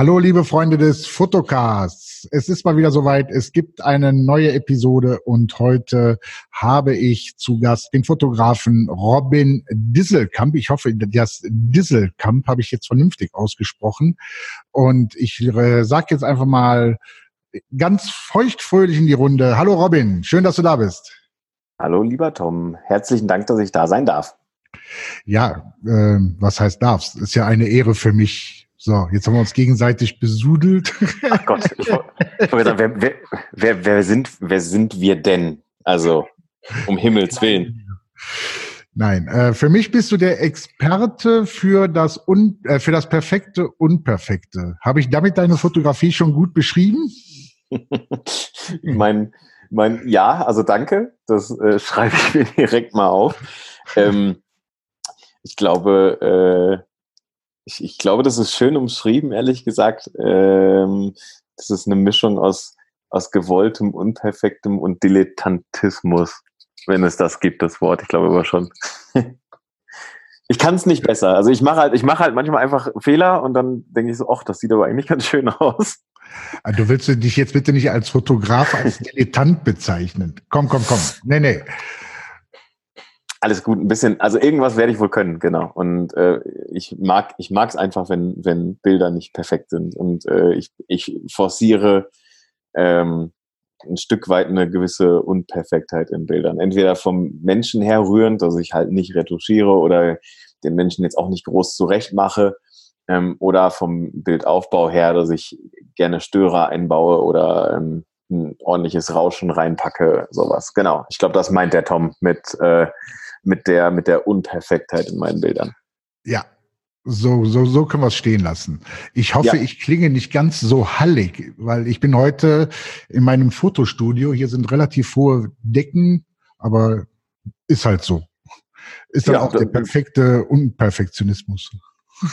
Hallo, liebe Freunde des Fotocasts. Es ist mal wieder soweit. Es gibt eine neue Episode und heute habe ich zu Gast den Fotografen Robin Disselkamp. Ich hoffe, das Disselkamp habe ich jetzt vernünftig ausgesprochen. Und ich äh, sage jetzt einfach mal ganz feuchtfröhlich in die Runde. Hallo Robin, schön, dass du da bist. Hallo, lieber Tom. Herzlichen Dank, dass ich da sein darf. Ja, äh, was heißt darfst? Ist ja eine Ehre für mich, so, jetzt haben wir uns gegenseitig besudelt. Ach Gott, ich wollte sagen, wer, wer, wer, wer, sind, wer sind wir denn? Also, um Himmels Willen. Nein, äh, für mich bist du der Experte für das, Un äh, für das perfekte Unperfekte. Habe ich damit deine Fotografie schon gut beschrieben? mein, mein, ja, also danke. Das äh, schreibe ich mir direkt mal auf. Ähm, ich glaube, äh, ich, ich glaube, das ist schön umschrieben, ehrlich gesagt. Ähm, das ist eine Mischung aus, aus gewolltem, unperfektem und Dilettantismus, wenn es das gibt, das Wort. Ich glaube aber schon. ich kann es nicht besser. Also ich mache halt, ich mache halt manchmal einfach Fehler und dann denke ich so, ach, das sieht aber eigentlich ganz schön aus. Ah, du willst dich jetzt bitte nicht als Fotograf, als Dilettant bezeichnen. Komm, komm, komm. Nee, nee. Alles gut, ein bisschen, also irgendwas werde ich wohl können, genau. Und äh, ich mag, ich mag es einfach, wenn, wenn Bilder nicht perfekt sind. Und äh, ich, ich forciere ähm, ein Stück weit eine gewisse Unperfektheit in Bildern. Entweder vom Menschen her rührend, dass ich halt nicht retuschiere oder den Menschen jetzt auch nicht groß zurecht mache, ähm, oder vom Bildaufbau her, dass ich gerne Störer einbaue oder ähm, ein ordentliches Rauschen reinpacke, sowas. Genau. Ich glaube, das meint der Tom mit äh, mit der, mit der Unperfektheit in meinen Bildern. Ja, so, so, so können wir es stehen lassen. Ich hoffe, ja. ich klinge nicht ganz so hallig, weil ich bin heute in meinem Fotostudio. Hier sind relativ hohe Decken, aber ist halt so. Ist dann ja, auch der perfekte Unperfektionismus.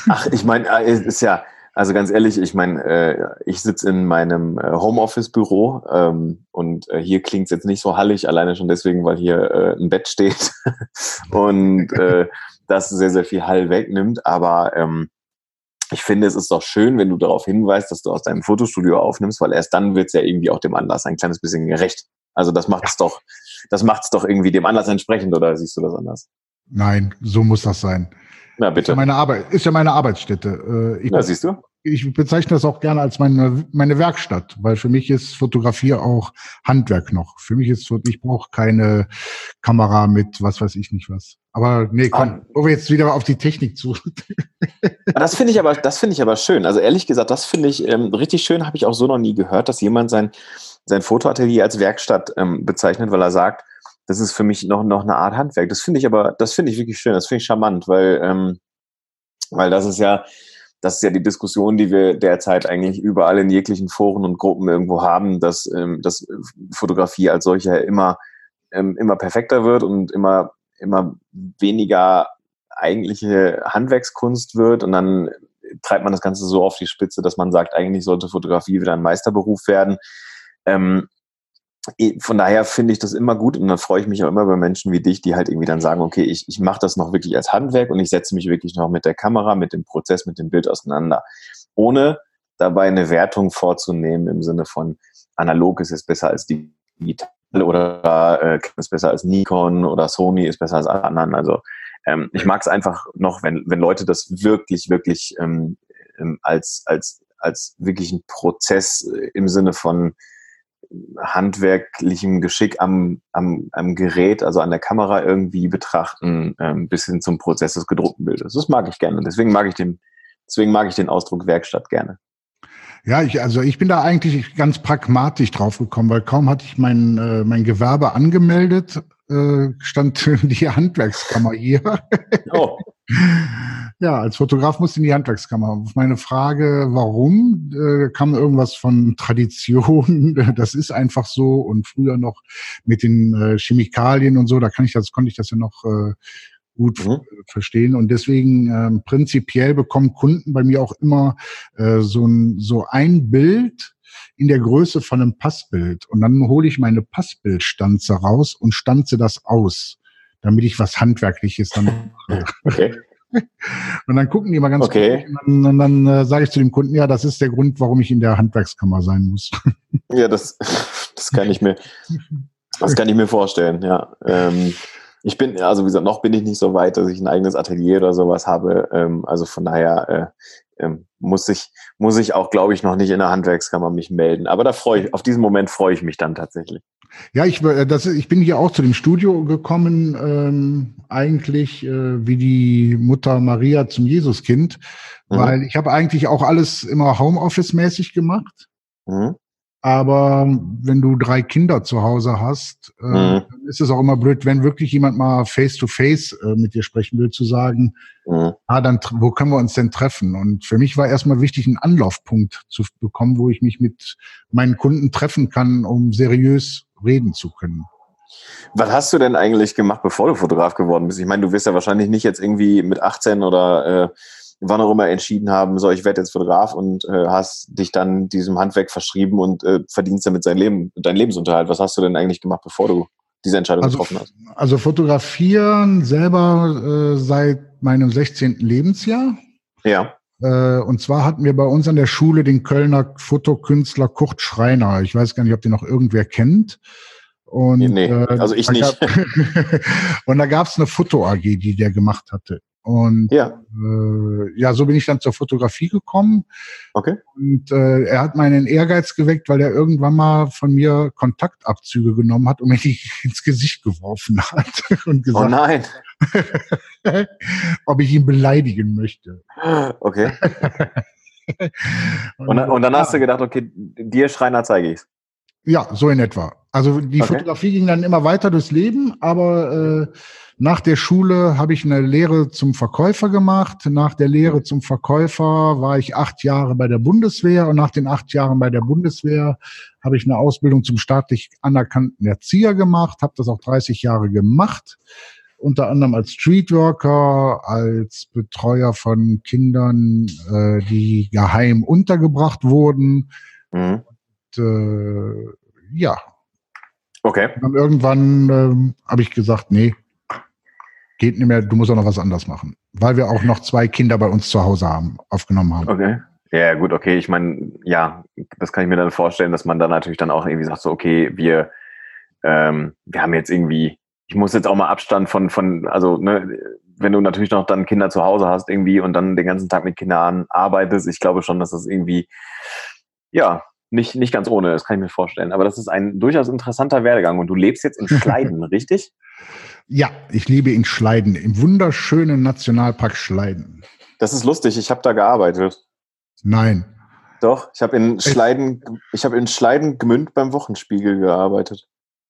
Ach, ich meine, äh, ist ja, also ganz ehrlich, ich meine, äh, ich sitze in meinem äh, Homeoffice-Büro ähm, und äh, hier klingt es jetzt nicht so hallig, alleine schon deswegen, weil hier äh, ein Bett steht und äh, das sehr, sehr viel Hall wegnimmt. Aber ähm, ich finde, es ist doch schön, wenn du darauf hinweist, dass du aus deinem Fotostudio aufnimmst, weil erst dann wird es ja irgendwie auch dem Anlass ein kleines bisschen gerecht. Also das macht es doch, das macht es doch irgendwie dem Anlass entsprechend, oder siehst du das anders? Nein, so muss das sein. Na bitte. Ist ja meine, Arbeit, ist ja meine Arbeitsstätte. Äh, ich, Na, siehst du? Ich bezeichne das auch gerne als meine, meine Werkstatt, weil für mich ist Fotografie auch Handwerk noch. Für mich ist, ich brauche keine Kamera mit was weiß ich nicht was. Aber nee, komm, ah. wo wir jetzt wieder auf die Technik zu. das finde ich aber, das finde ich aber schön. Also ehrlich gesagt, das finde ich ähm, richtig schön, habe ich auch so noch nie gehört, dass jemand sein, sein Fotoatelier als Werkstatt ähm, bezeichnet, weil er sagt, das ist für mich noch, noch eine Art Handwerk. Das finde ich aber, das finde ich wirklich schön, das finde ich charmant, weil, ähm, weil das ist ja, das ist ja die Diskussion, die wir derzeit eigentlich überall in jeglichen Foren und Gruppen irgendwo haben, dass, ähm, dass Fotografie als solche immer, ähm, immer perfekter wird und immer, immer weniger eigentliche Handwerkskunst wird und dann treibt man das Ganze so auf die Spitze, dass man sagt, eigentlich sollte Fotografie wieder ein Meisterberuf werden. Ähm, von daher finde ich das immer gut und dann freue ich mich auch immer über Menschen wie dich, die halt irgendwie dann sagen, okay, ich, ich mache das noch wirklich als Handwerk und ich setze mich wirklich noch mit der Kamera, mit dem Prozess, mit dem Bild auseinander, ohne dabei eine Wertung vorzunehmen im Sinne von analog ist es besser als digital oder äh, ist besser als Nikon oder Sony ist besser als alle anderen. Also ähm, ich mag es einfach noch, wenn, wenn Leute das wirklich, wirklich ähm, ähm als, als, als wirklich ein Prozess äh, im Sinne von handwerklichem Geschick am, am, am Gerät, also an der Kamera irgendwie betrachten, ähm, bis hin zum Prozess des gedruckten Bildes. Das mag ich gerne. Deswegen mag ich den, deswegen mag ich den Ausdruck Werkstatt gerne. Ja, ich, also ich bin da eigentlich ganz pragmatisch drauf gekommen, weil kaum hatte ich mein, äh, mein Gewerbe angemeldet, äh, stand die Handwerkskammer hier. Oh. Ja, als Fotograf musste in die Handwerkskammer. Auf meine Frage, warum, äh, kam irgendwas von Tradition. Das ist einfach so und früher noch mit den äh, Chemikalien und so, da kann ich das, konnte ich das ja noch äh, gut mhm. verstehen. Und deswegen ähm, prinzipiell bekommen Kunden bei mir auch immer äh, so, ein, so ein Bild in der Größe von einem Passbild. Und dann hole ich meine Passbildstanze raus und stanze das aus, damit ich was Handwerkliches dann mache. Okay. und dann gucken die mal ganz okay. und dann, dann äh, sage ich zu dem Kunden, ja, das ist der Grund, warum ich in der Handwerkskammer sein muss. ja, das, das kann ich mir, das kann ich mir vorstellen, ja. Ähm, ich bin, also wie gesagt, noch bin ich nicht so weit, dass ich ein eigenes Atelier oder sowas habe. Ähm, also von daher äh, ähm, muss ich, muss ich auch, glaube ich, noch nicht in der Handwerkskammer mich melden. Aber da freue ich, auf diesen Moment freue ich mich dann tatsächlich. Ja, ich, äh, das, ich bin hier auch zu dem Studio gekommen, ähm, eigentlich äh, wie die Mutter Maria zum Jesuskind, mhm. weil ich habe eigentlich auch alles immer Homeoffice-mäßig gemacht. Mhm. Aber wenn du drei Kinder zu Hause hast, äh, mhm. ist es auch immer blöd, wenn wirklich jemand mal face-to-face -face, äh, mit dir sprechen will, zu sagen, mhm. ah, dann wo können wir uns denn treffen? Und für mich war erstmal wichtig, einen Anlaufpunkt zu bekommen, wo ich mich mit meinen Kunden treffen kann, um seriös reden zu können. Was hast du denn eigentlich gemacht, bevor du Fotograf geworden bist? Ich meine, du wirst ja wahrscheinlich nicht jetzt irgendwie mit 18 oder äh, wann auch immer entschieden haben, so ich werde jetzt Fotograf und äh, hast dich dann diesem Handwerk verschrieben und äh, verdienst damit sein Leben, dein Lebensunterhalt. Was hast du denn eigentlich gemacht, bevor du diese Entscheidung also, getroffen hast? Also fotografieren selber äh, seit meinem 16. Lebensjahr. Ja. Äh, und zwar hatten wir bei uns an der Schule den Kölner Fotokünstler Kurt Schreiner. Ich weiß gar nicht, ob den noch irgendwer kennt. Und, nee, äh, also ich nicht. Gab, und da gab es eine Foto-AG, die der gemacht hatte. Und ja. Äh, ja, so bin ich dann zur Fotografie gekommen. Okay. Und äh, er hat meinen Ehrgeiz geweckt, weil er irgendwann mal von mir Kontaktabzüge genommen hat und mir die ins Gesicht geworfen hat und gesagt, oh nein. ob ich ihn beleidigen möchte. Okay. und, dann, und dann hast du gedacht, okay, dir Schreiner zeige ich's. Ja, so in etwa. Also die okay. Fotografie ging dann immer weiter durchs Leben, aber äh, nach der Schule habe ich eine Lehre zum Verkäufer gemacht. Nach der Lehre zum Verkäufer war ich acht Jahre bei der Bundeswehr und nach den acht Jahren bei der Bundeswehr habe ich eine Ausbildung zum staatlich anerkannten Erzieher gemacht, habe das auch 30 Jahre gemacht, unter anderem als Streetworker, als Betreuer von Kindern, äh, die geheim untergebracht wurden. Mhm. Und, äh, ja. Okay. Und dann irgendwann äh, habe ich gesagt, nee, geht nicht mehr, du musst auch noch was anderes machen. Weil wir auch noch zwei Kinder bei uns zu Hause haben, aufgenommen haben. Okay. Ja, gut, okay. Ich meine, ja, das kann ich mir dann vorstellen, dass man dann natürlich dann auch irgendwie sagt, so, okay, wir, ähm, wir haben jetzt irgendwie, ich muss jetzt auch mal Abstand von, von, also, ne, wenn du natürlich noch dann Kinder zu Hause hast irgendwie und dann den ganzen Tag mit Kindern arbeitest, ich glaube schon, dass das irgendwie, ja, nicht, nicht ganz ohne, das kann ich mir vorstellen. Aber das ist ein durchaus interessanter Werdegang und du lebst jetzt in Schleiden, richtig? Ja, ich lebe in Schleiden, im wunderschönen Nationalpark Schleiden. Das ist lustig, ich habe da gearbeitet. Nein. Doch, ich habe in Schleiden, ich habe in Schleiden Gmünd beim Wochenspiegel gearbeitet.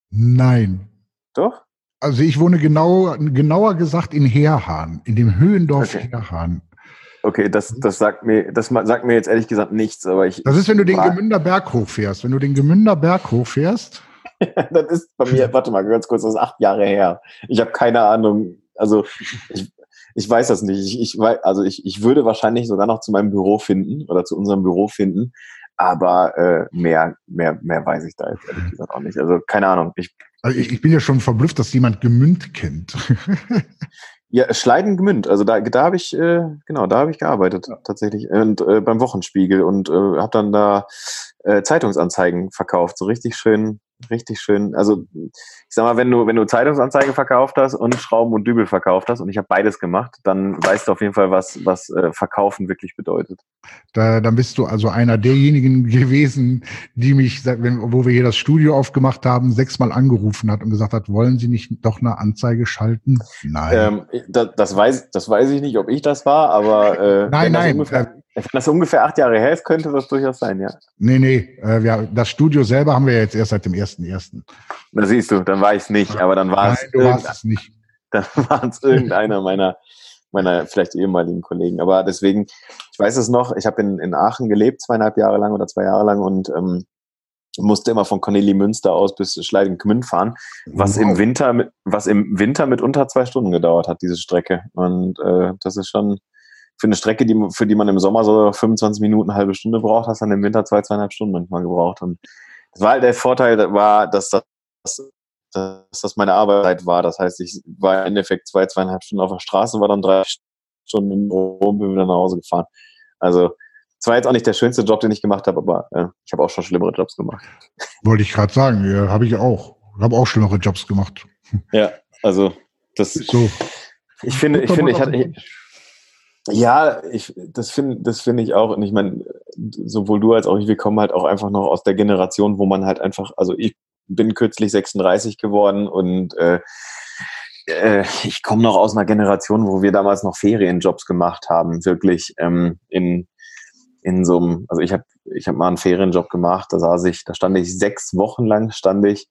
Nein. Doch? Also ich wohne genau, genauer gesagt in Herhahn, in dem Höhendorf okay. Herhahn. Okay, das, das sagt mir, das sagt mir jetzt ehrlich gesagt nichts, aber ich. Das ist, wenn du den Gemünder Berg hochfährst. Wenn du den Gemünder Berg hochfährst, das ist bei mir, warte mal, ganz kurz, das ist acht Jahre her. Ich habe keine Ahnung. Also ich, ich weiß das nicht. Ich, ich, also ich, ich würde wahrscheinlich sogar noch zu meinem Büro finden oder zu unserem Büro finden, aber äh, mehr, mehr, mehr weiß ich da jetzt ehrlich gesagt auch nicht. Also keine Ahnung. Ich, also ich, ich bin ja schon verblüfft, dass jemand Gemünd kennt. Ja, Schleiden Gmünd. Also da, da habe ich, äh, genau, da habe ich gearbeitet ja. tatsächlich. Und äh, beim Wochenspiegel und äh, habe dann da äh, Zeitungsanzeigen verkauft. So richtig schön, richtig schön. Also ich sag mal, wenn du, wenn du Zeitungsanzeigen verkauft hast und Schrauben und Dübel verkauft hast und ich habe beides gemacht, dann weißt du auf jeden Fall, was, was äh, Verkaufen wirklich bedeutet. Da, dann bist du also einer derjenigen gewesen, die mich, wo wir hier das Studio aufgemacht haben, sechsmal angerufen hat und gesagt hat, wollen Sie nicht doch eine Anzeige schalten? Nein. Ähm, das, das, weiß, das weiß ich nicht, ob ich das war, aber äh, nein, nein. Ungefähr, wenn das ungefähr acht Jahre her ist, könnte das durchaus sein, ja. Nee, nee. Äh, wir, das Studio selber haben wir jetzt erst seit dem 1.1. Da siehst du, dann war ich es nicht, aber dann war es. Nicht. Dann war es irgendeiner meiner, meiner vielleicht ehemaligen Kollegen. Aber deswegen, ich weiß es noch, ich habe in, in Aachen gelebt, zweieinhalb Jahre lang oder zwei Jahre lang und ähm, musste immer von Cornelie Münster aus bis Schleiden-Gmünd fahren, was wow. im Winter mit, was im Winter mit unter zwei Stunden gedauert hat, diese Strecke. Und äh, das ist schon für eine Strecke, die, für die man im Sommer so 25 Minuten, eine halbe Stunde braucht, hast du dann im Winter zwei, zweieinhalb Stunden manchmal gebraucht. Und das war halt der Vorteil, war, dass das, dass das meine Arbeitszeit war. Das heißt, ich war im Endeffekt zwei, zweieinhalb Stunden auf der Straße, war dann drei Stunden im und bin wieder nach Hause gefahren. Also zwar jetzt auch nicht der schönste Job, den ich gemacht habe, aber äh, ich habe auch schon schlimmere Jobs gemacht. Wollte ich gerade sagen, ja, habe ich auch. Habe auch schlimmere Jobs gemacht. Ja, also das. So. Ich finde, ich finde, ich hatte. Ich, ja, ich, das finde, das finde ich auch. Und ich meine, sowohl du als auch ich, wir kommen halt auch einfach noch aus der Generation, wo man halt einfach, also ich bin kürzlich 36 geworden und äh, äh, ich komme noch aus einer Generation, wo wir damals noch Ferienjobs gemacht haben, wirklich ähm, in in so einem, also ich habe ich hab mal einen Ferienjob gemacht, da saß ich, da stand ich sechs Wochen lang, stand ich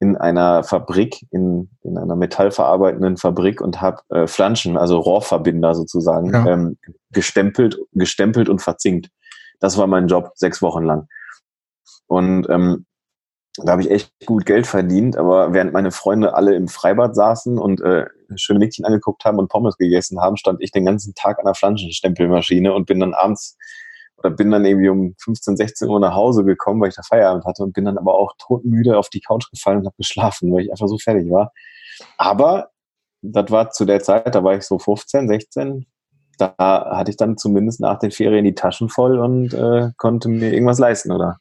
in einer Fabrik, in, in einer metallverarbeitenden Fabrik und habe äh, Flanschen, also Rohrverbinder sozusagen, ja. ähm, gestempelt, gestempelt und verzinkt. Das war mein Job sechs Wochen lang. Und ähm, da habe ich echt gut Geld verdient, aber während meine Freunde alle im Freibad saßen und äh, schöne Mädchen angeguckt haben und Pommes gegessen haben, stand ich den ganzen Tag an der Flanschenstempelmaschine und bin dann abends oder bin dann irgendwie um 15, 16 Uhr nach Hause gekommen, weil ich da Feierabend hatte und bin dann aber auch todmüde auf die Couch gefallen und habe geschlafen, weil ich einfach so fertig war. Aber das war zu der Zeit, da war ich so 15, 16, da hatte ich dann zumindest nach den Ferien die Taschen voll und äh, konnte mir irgendwas leisten, oder?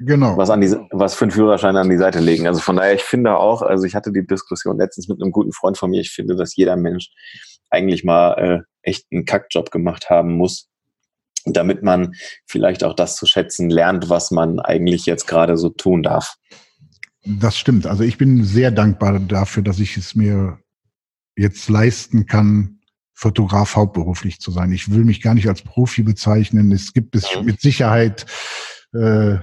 Genau. Was, an die, was für einen Führerschein an die Seite legen. Also von daher, ich finde auch, also ich hatte die Diskussion letztens mit einem guten Freund von mir, ich finde, dass jeder Mensch eigentlich mal äh, echt einen Kackjob gemacht haben muss, damit man vielleicht auch das zu schätzen lernt, was man eigentlich jetzt gerade so tun darf. Das stimmt. Also ich bin sehr dankbar dafür, dass ich es mir jetzt leisten kann, Fotograf hauptberuflich zu sein. Ich will mich gar nicht als Profi bezeichnen. Es gibt es mit Sicherheit äh,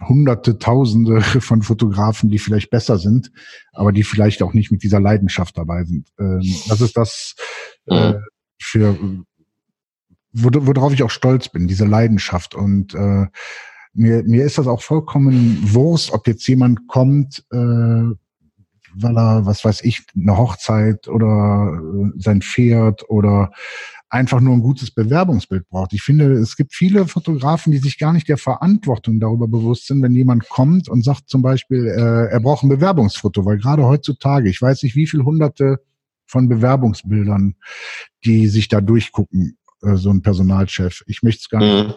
Hunderte, Tausende von Fotografen, die vielleicht besser sind, aber die vielleicht auch nicht mit dieser Leidenschaft dabei sind. Ähm, das ist das äh, mhm. für worauf ich auch stolz bin, diese Leidenschaft. Und äh, mir, mir ist das auch vollkommen Wurst, ob jetzt jemand kommt, äh, weil er, was weiß ich, eine Hochzeit oder äh, sein Pferd oder einfach nur ein gutes Bewerbungsbild braucht. Ich finde, es gibt viele Fotografen, die sich gar nicht der Verantwortung darüber bewusst sind, wenn jemand kommt und sagt zum Beispiel, äh, er braucht ein Bewerbungsfoto, weil gerade heutzutage, ich weiß nicht, wie viele hunderte von Bewerbungsbildern, die sich da durchgucken äh, so ein Personalchef. Ich möchte es gar nicht. Mhm.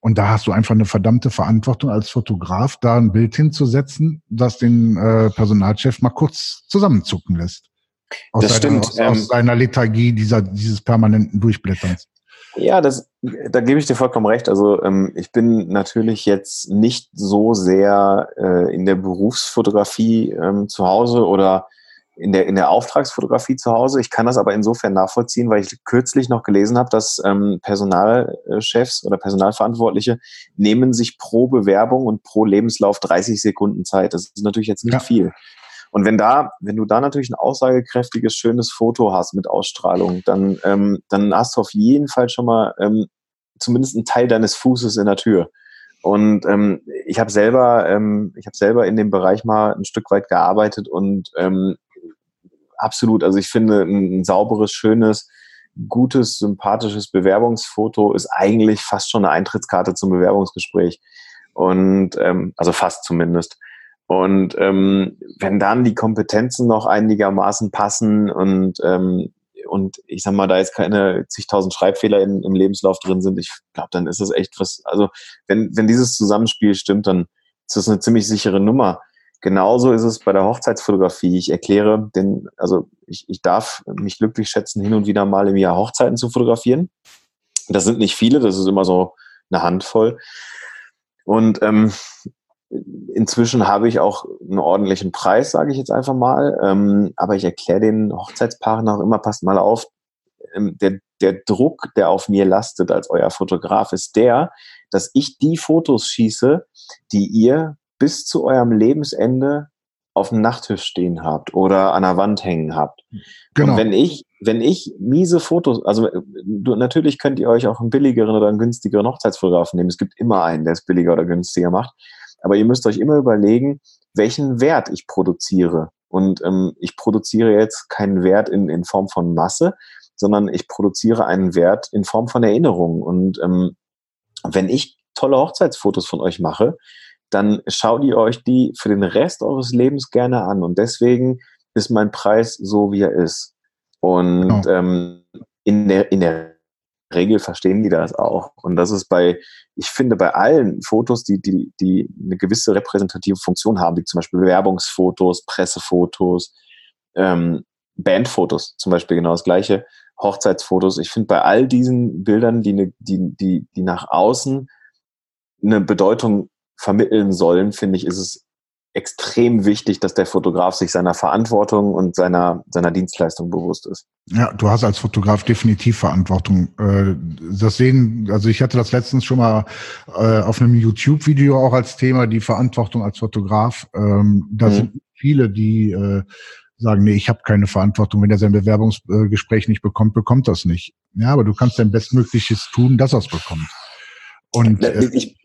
Und da hast du einfach eine verdammte Verantwortung als Fotograf, da ein Bild hinzusetzen, das den äh, Personalchef mal kurz zusammenzucken lässt. Aus das seiner, stimmt. Aus, ähm, aus seiner Lethargie dieser, dieses permanenten Durchblätterns. Ja, das, da gebe ich dir vollkommen recht. Also ähm, ich bin natürlich jetzt nicht so sehr äh, in der Berufsfotografie ähm, zu Hause oder in der, in der Auftragsfotografie zu Hause. Ich kann das aber insofern nachvollziehen, weil ich kürzlich noch gelesen habe, dass ähm, Personalchefs oder Personalverantwortliche nehmen sich pro Bewerbung und pro Lebenslauf 30 Sekunden Zeit. Das ist natürlich jetzt nicht ja. viel. Und wenn da, wenn du da natürlich ein aussagekräftiges, schönes Foto hast mit Ausstrahlung, dann, ähm, dann hast du auf jeden Fall schon mal ähm, zumindest einen Teil deines Fußes in der Tür. Und ähm, ich habe selber, ähm, ich habe selber in dem Bereich mal ein Stück weit gearbeitet und ähm, absolut. Also ich finde, ein, sauberes, schönes, gutes, sympathisches Bewerbungsfoto ist eigentlich fast schon eine Eintrittskarte zum Bewerbungsgespräch. Und ähm, also fast zumindest. Und ähm, wenn dann die Kompetenzen noch einigermaßen passen und ähm, und ich sag mal, da jetzt keine zigtausend Schreibfehler in, im Lebenslauf drin sind, ich glaube, dann ist das echt was, also wenn, wenn dieses Zusammenspiel stimmt, dann ist das eine ziemlich sichere Nummer. Genauso ist es bei der Hochzeitsfotografie. Ich erkläre den, also ich, ich darf mich glücklich schätzen, hin und wieder mal im Jahr Hochzeiten zu fotografieren. Das sind nicht viele, das ist immer so eine Handvoll. Und ähm, inzwischen habe ich auch einen ordentlichen Preis, sage ich jetzt einfach mal. Ähm, aber ich erkläre den Hochzeitspaaren auch immer, passt mal auf, ähm, der, der Druck, der auf mir lastet als euer Fotograf, ist der, dass ich die Fotos schieße, die ihr bis zu eurem Lebensende auf dem Nachttisch stehen habt oder an der Wand hängen habt. Genau. Und wenn ich, wenn ich miese Fotos, also du, natürlich könnt ihr euch auch einen billigeren oder einen günstigeren Hochzeitsfotografen nehmen. Es gibt immer einen, der es billiger oder günstiger macht. Aber ihr müsst euch immer überlegen, welchen Wert ich produziere. Und ähm, ich produziere jetzt keinen Wert in, in Form von Masse, sondern ich produziere einen Wert in Form von Erinnerung. Und ähm, wenn ich tolle Hochzeitsfotos von euch mache, dann schaut ihr euch die für den Rest eures Lebens gerne an. Und deswegen ist mein Preis so, wie er ist. Und genau. ähm, in der, in der Regel verstehen die das auch. Und das ist bei, ich finde, bei allen Fotos, die, die, die eine gewisse repräsentative Funktion haben, wie zum Beispiel Bewerbungsfotos, Pressefotos, ähm, Bandfotos, zum Beispiel genau das gleiche, Hochzeitsfotos. Ich finde bei all diesen Bildern, die, ne, die, die, die nach außen eine Bedeutung vermitteln sollen, finde ich, ist es extrem wichtig, dass der Fotograf sich seiner Verantwortung und seiner, seiner Dienstleistung bewusst ist. Ja, du hast als Fotograf definitiv Verantwortung. Äh, das sehen, also ich hatte das letztens schon mal äh, auf einem YouTube-Video auch als Thema, die Verantwortung als Fotograf. Ähm, da mhm. sind viele, die äh, sagen, nee, ich habe keine Verantwortung. Wenn er sein Bewerbungsgespräch nicht bekommt, bekommt das nicht. Ja, aber du kannst dein Bestmögliches tun, dass er es bekommt. Und ich,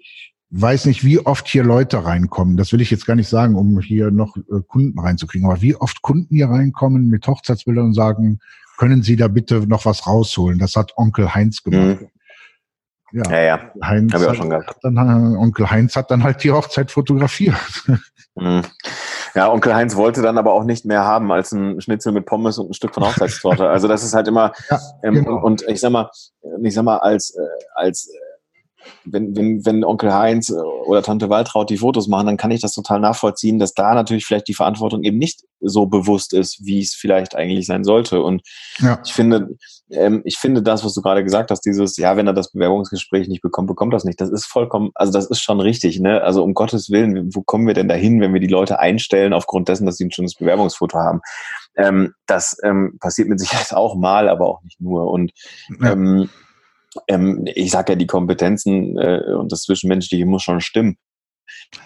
weiß nicht, wie oft hier Leute reinkommen. Das will ich jetzt gar nicht sagen, um hier noch äh, Kunden reinzukriegen. Aber wie oft Kunden hier reinkommen mit Hochzeitsbildern und sagen, können Sie da bitte noch was rausholen? Das hat Onkel Heinz gemacht. Mhm. Ja, ja, ja. Heinz Hab ich auch schon gehabt. Dann, äh, Onkel Heinz hat dann halt die Hochzeit fotografiert. Mhm. Ja, Onkel Heinz wollte dann aber auch nicht mehr haben als ein Schnitzel mit Pommes und ein Stück von Hochzeitstorte. Also das ist halt immer ja, ähm, genau. und ich sag mal, ich sag mal als äh, als wenn, wenn, wenn Onkel Heinz äh, oder Tante Waltraud die Fotos machen, dann kann ich das total nachvollziehen, dass da natürlich vielleicht die Verantwortung eben nicht so bewusst ist, wie es vielleicht eigentlich sein sollte. Und ja. ich finde, ähm, ich finde das, was du gerade gesagt hast, dieses, ja, wenn er das Bewerbungsgespräch nicht bekommt, bekommt das nicht. Das ist vollkommen, also das ist schon richtig, ne? Also um Gottes Willen, wo kommen wir denn dahin, wenn wir die Leute einstellen aufgrund dessen, dass sie ein schönes Bewerbungsfoto haben? Ähm, das ähm, passiert mit Sicherheit auch mal, aber auch nicht nur. Und ja. ähm, ähm, ich sage ja, die Kompetenzen äh, und das Zwischenmenschliche muss schon stimmen.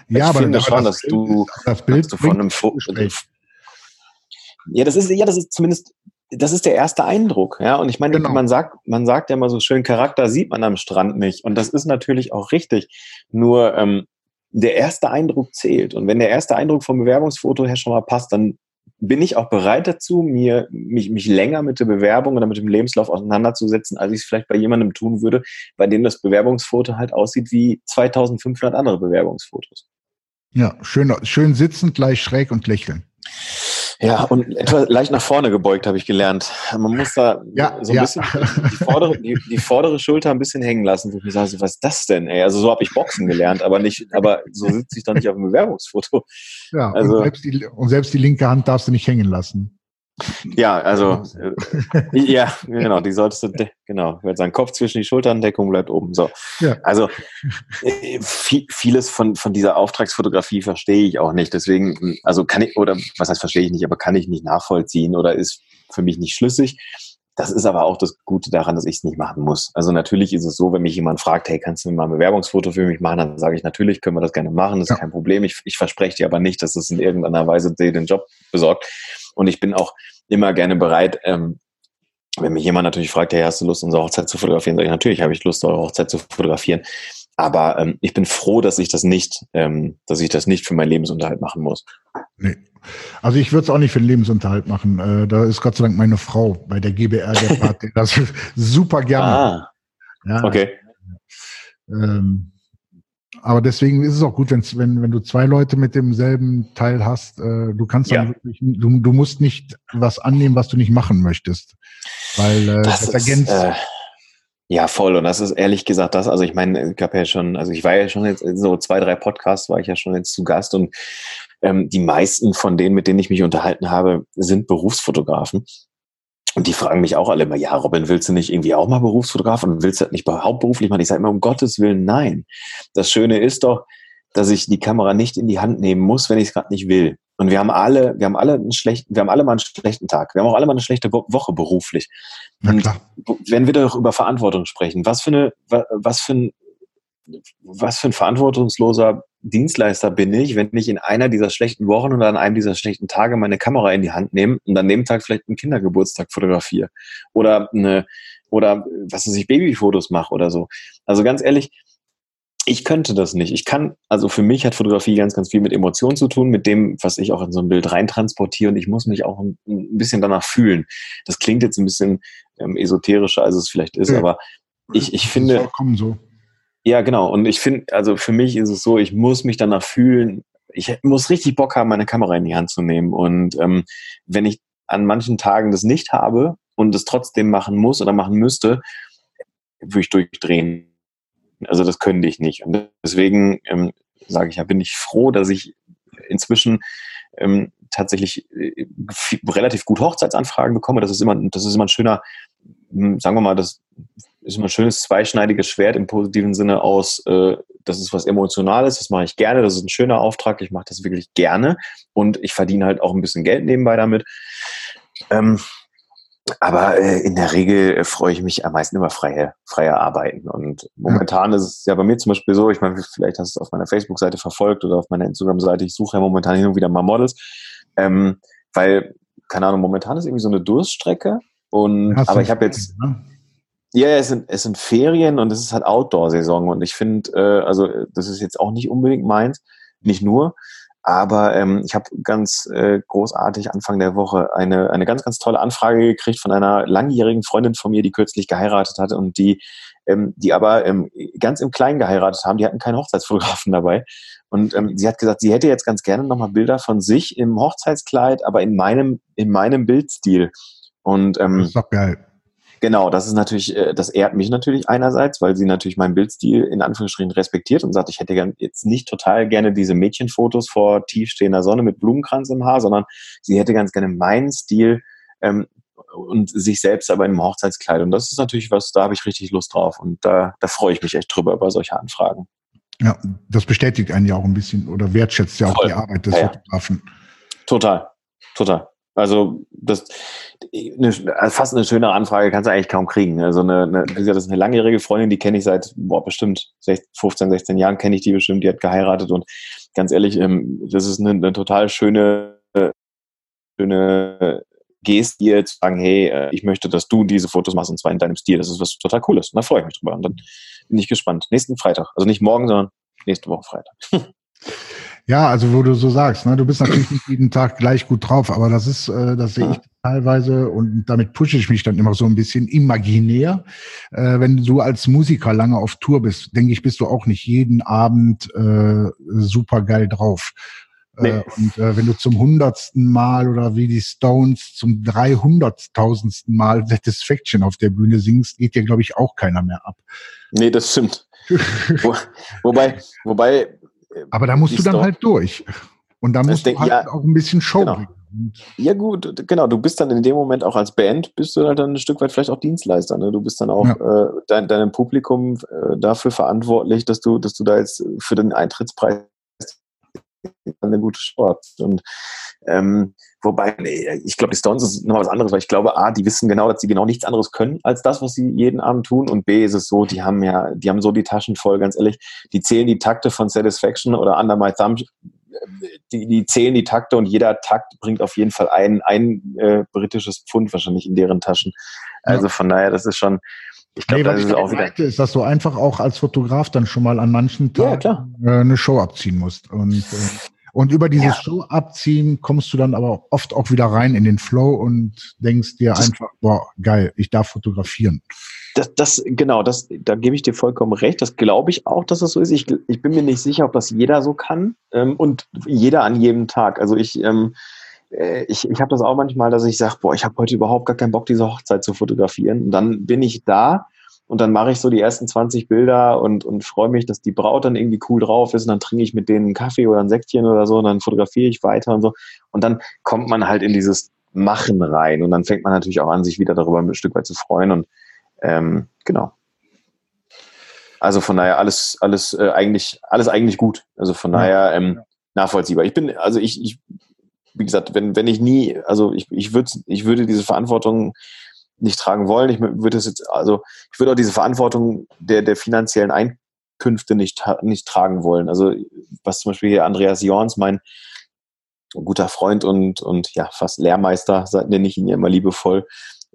Ja, ich aber, finde schon, das dass Bild, du, das Bild dass du von einem Fo ja, das ist ja, das ist zumindest das ist der erste Eindruck, ja. Und ich meine, genau. man sagt, man sagt ja immer so schön, Charakter sieht man am Strand nicht. Und das ist natürlich auch richtig. Nur ähm, der erste Eindruck zählt. Und wenn der erste Eindruck vom Bewerbungsfoto her schon mal passt, dann bin ich auch bereit dazu, mir, mich, mich länger mit der Bewerbung oder mit dem Lebenslauf auseinanderzusetzen, als ich es vielleicht bei jemandem tun würde, bei dem das Bewerbungsfoto halt aussieht wie 2500 andere Bewerbungsfotos. Ja, schön, schön sitzend, gleich schräg und lächeln. Ja, und etwas leicht nach vorne gebeugt, habe ich gelernt. Man muss da ja, so ein ja. bisschen die vordere, die, die, vordere Schulter ein bisschen hängen lassen, wo ich mir sage, was ist das denn, ey? Also so habe ich Boxen gelernt, aber nicht, aber so sitze ich doch nicht auf dem Bewerbungsfoto. Ja, also, und selbst, die, und selbst die linke Hand darfst du nicht hängen lassen. Ja, also äh, ja, genau, die solltest du, genau, wenn sein Kopf zwischen die Schultern, Deckung bleibt oben. So. Ja. Also äh, vieles von, von dieser Auftragsfotografie verstehe ich auch nicht. Deswegen, also kann ich, oder was heißt verstehe ich nicht, aber kann ich nicht nachvollziehen oder ist für mich nicht schlüssig. Das ist aber auch das Gute daran, dass ich es nicht machen muss. Also natürlich ist es so, wenn mich jemand fragt, hey, kannst du mir mal ein Bewerbungsfoto für mich machen, dann sage ich natürlich, können wir das gerne machen, das ist ja. kein Problem. Ich, ich verspreche dir aber nicht, dass es in irgendeiner Weise dir den Job besorgt. Und ich bin auch immer gerne bereit, ähm, wenn mich jemand natürlich fragt, hey, hast du Lust, unsere Hochzeit zu fotografieren? Sage ich, natürlich habe ich Lust, eure Hochzeit zu fotografieren. Aber ähm, ich bin froh, dass ich das nicht, ähm, dass ich das nicht für meinen Lebensunterhalt machen muss. Nee. Also ich würde es auch nicht für den Lebensunterhalt machen. Äh, da ist Gott sei Dank meine Frau bei der GBR der Party. das super gerne. Ah, ja, okay. Ähm, aber deswegen ist es auch gut, wenn's, wenn, wenn du zwei Leute mit demselben Teil hast, äh, du kannst dann ja. wirklich, du, du musst nicht was annehmen, was du nicht machen möchtest. Weil äh, das, das ergänzt. Ist, äh, ja, voll. Und das ist ehrlich gesagt das. Also ich meine, ich habe ja schon, also ich war ja schon jetzt so zwei, drei Podcasts, war ich ja schon jetzt zu Gast und ähm, die meisten von denen, mit denen ich mich unterhalten habe, sind Berufsfotografen. Und die fragen mich auch alle immer, ja, Robin, willst du nicht irgendwie auch mal Berufsfotograf und willst du das nicht hauptberuflich machen? Ich sage immer, um Gottes Willen, nein. Das Schöne ist doch, dass ich die Kamera nicht in die Hand nehmen muss, wenn ich es gerade nicht will. Und wir haben alle, wir haben alle einen schlechten, wir haben alle mal einen schlechten Tag. Wir haben auch alle mal eine schlechte Woche beruflich. Und wenn wir doch über Verantwortung sprechen, was für eine, was für ein, was für ein verantwortungsloser Dienstleister bin ich, wenn ich in einer dieser schlechten Wochen oder an einem dieser schlechten Tage meine Kamera in die Hand nehme und an dem Tag vielleicht einen Kindergeburtstag fotografiere oder eine oder was weiß ich Babyfotos mache oder so. Also ganz ehrlich, ich könnte das nicht. Ich kann, also für mich hat Fotografie ganz, ganz viel mit Emotionen zu tun, mit dem, was ich auch in so ein Bild reintransportiere und ich muss mich auch ein, ein bisschen danach fühlen. Das klingt jetzt ein bisschen ähm, esoterischer, als es vielleicht ist, ja. aber ich, ich finde. So. Ja, genau. Und ich finde, also für mich ist es so, ich muss mich danach fühlen, ich muss richtig Bock haben, meine Kamera in die Hand zu nehmen. Und ähm, wenn ich an manchen Tagen das nicht habe, und es trotzdem machen muss oder machen müsste, würde ich durchdrehen. Also das könnte ich nicht. Und deswegen ähm, sage ich ja, bin ich froh, dass ich inzwischen ähm, tatsächlich äh, relativ gut Hochzeitsanfragen bekomme. Das ist immer, das ist immer ein schöner, hm, sagen wir mal, das ist immer ein schönes zweischneidiges Schwert im positiven Sinne aus, äh, das ist was Emotionales, das mache ich gerne, das ist ein schöner Auftrag, ich mache das wirklich gerne und ich verdiene halt auch ein bisschen Geld nebenbei damit. Ähm, aber äh, in der Regel äh, freue ich mich am meisten über freie, freie Arbeiten. Und momentan ist es ja bei mir zum Beispiel so, ich meine, vielleicht hast du es auf meiner Facebook-Seite verfolgt oder auf meiner Instagram-Seite, ich suche ja momentan hin und wieder mal Models. Ähm, weil, keine Ahnung, momentan ist irgendwie so eine Durststrecke. Und aber ich habe jetzt. Ne? Ja, es sind, es sind Ferien und es ist halt Outdoor-Saison. Und ich finde, äh, also das ist jetzt auch nicht unbedingt meins, nicht nur. Aber ähm, ich habe ganz äh, großartig Anfang der Woche eine, eine ganz, ganz tolle Anfrage gekriegt von einer langjährigen Freundin von mir, die kürzlich geheiratet hatte und die, ähm, die aber ähm, ganz im Kleinen geheiratet haben. Die hatten keinen Hochzeitsfotografen dabei. Und ähm, sie hat gesagt, sie hätte jetzt ganz gerne nochmal Bilder von sich im Hochzeitskleid, aber in meinem, in meinem Bildstil. Und ähm, das ist doch geil. Genau, das ist natürlich, äh, das ehrt mich natürlich einerseits, weil sie natürlich meinen Bildstil in Anführungsstrichen respektiert und sagt, ich hätte gern, jetzt nicht total gerne diese Mädchenfotos vor tiefstehender Sonne mit Blumenkranz im Haar, sondern sie hätte ganz gerne meinen Stil ähm, und sich selbst aber im Hochzeitskleid. Und das ist natürlich was, da habe ich richtig Lust drauf und da, da freue ich mich echt drüber bei solche Anfragen. Ja, das bestätigt einen ja auch ein bisschen oder wertschätzt ja auch Voll. die Arbeit des ja, Fotografen. Total, total. Also das eine, fast eine schönere Anfrage kannst du eigentlich kaum kriegen. Also eine, eine, das ist eine langjährige Freundin, die kenne ich seit boah, bestimmt 15, 16 Jahren kenne ich die bestimmt, die hat geheiratet und ganz ehrlich, ähm, das ist eine, eine total schöne, schöne Geste, dir zu sagen, hey, äh, ich möchte, dass du diese Fotos machst und zwar in deinem Stil. Das ist was total Cooles. Und da freue ich mich drüber. Und dann bin ich gespannt. Nächsten Freitag. Also nicht morgen, sondern nächste Woche Freitag. Ja, also wo du so sagst, ne, du bist natürlich nicht jeden Tag gleich gut drauf, aber das ist, äh, das sehe ich teilweise und damit pushe ich mich dann immer so ein bisschen imaginär. Äh, wenn du als Musiker lange auf Tour bist, denke ich, bist du auch nicht jeden Abend äh, super geil drauf. Äh, nee. Äh, und äh, wenn du zum hundertsten Mal oder wie die Stones zum dreihunderttausendsten Mal Satisfaction auf der Bühne singst, geht dir, glaube ich, auch keiner mehr ab. Nee, das stimmt. Wo, wobei, wobei aber da musst du dann halt durch. Und da musst denk, du halt ja, auch ein bisschen Show genau. bringen. Ja gut, genau. Du bist dann in dem Moment auch als Band, bist du halt dann ein Stück weit vielleicht auch Dienstleister. Ne? Du bist dann auch ja. äh, dein, deinem Publikum äh, dafür verantwortlich, dass du, dass du da jetzt für den Eintrittspreis eine gute Sport. Und ähm, wobei, nee, ich glaube, die Stones ist noch was anderes, weil ich glaube, A, die wissen genau, dass sie genau nichts anderes können als das, was sie jeden Abend tun. Und B, ist es so, die haben ja, die haben so die Taschen voll, ganz ehrlich, die zählen die Takte von Satisfaction oder Under My Thumb, die, die zählen die Takte und jeder Takt bringt auf jeden Fall ein, ein äh, britisches Pfund wahrscheinlich in deren Taschen. Also von daher, das ist schon, ich glaube, nee, das ist auch wieder. Meinte, ist, dass du einfach auch als Fotograf dann schon mal an manchen Tagen ja, äh, eine Show abziehen musst. Und, äh, und über dieses ja. Show abziehen kommst du dann aber oft auch wieder rein in den Flow und denkst dir das, einfach, boah, geil, ich darf fotografieren. Das, das, genau, das, da gebe ich dir vollkommen recht. Das glaube ich auch, dass das so ist. Ich, ich bin mir nicht sicher, ob das jeder so kann ähm, und jeder an jedem Tag. Also ich, ähm, äh, ich, ich habe das auch manchmal, dass ich sage, boah, ich habe heute überhaupt gar keinen Bock, diese Hochzeit zu fotografieren. Und dann bin ich da und dann mache ich so die ersten 20 Bilder und, und freue mich, dass die Braut dann irgendwie cool drauf ist. Und dann trinke ich mit denen einen Kaffee oder ein Säckchen oder so und dann fotografiere ich weiter und so. Und dann kommt man halt in dieses Machen rein. Und dann fängt man natürlich auch an, sich wieder darüber ein Stück weit zu freuen. Und ähm, genau. Also von daher alles, alles äh, eigentlich, alles eigentlich gut. Also von daher ähm, nachvollziehbar. Ich bin, also ich, ich wie gesagt, wenn, wenn ich nie, also ich, ich, würde, ich würde diese Verantwortung nicht tragen wollen. Ich würde es jetzt, also ich würde auch diese Verantwortung der, der finanziellen Einkünfte nicht, nicht tragen wollen. Also was zum Beispiel hier Andreas Jorns, mein guter Freund und, und ja, fast Lehrmeister, nenne ich ihn ja immer liebevoll,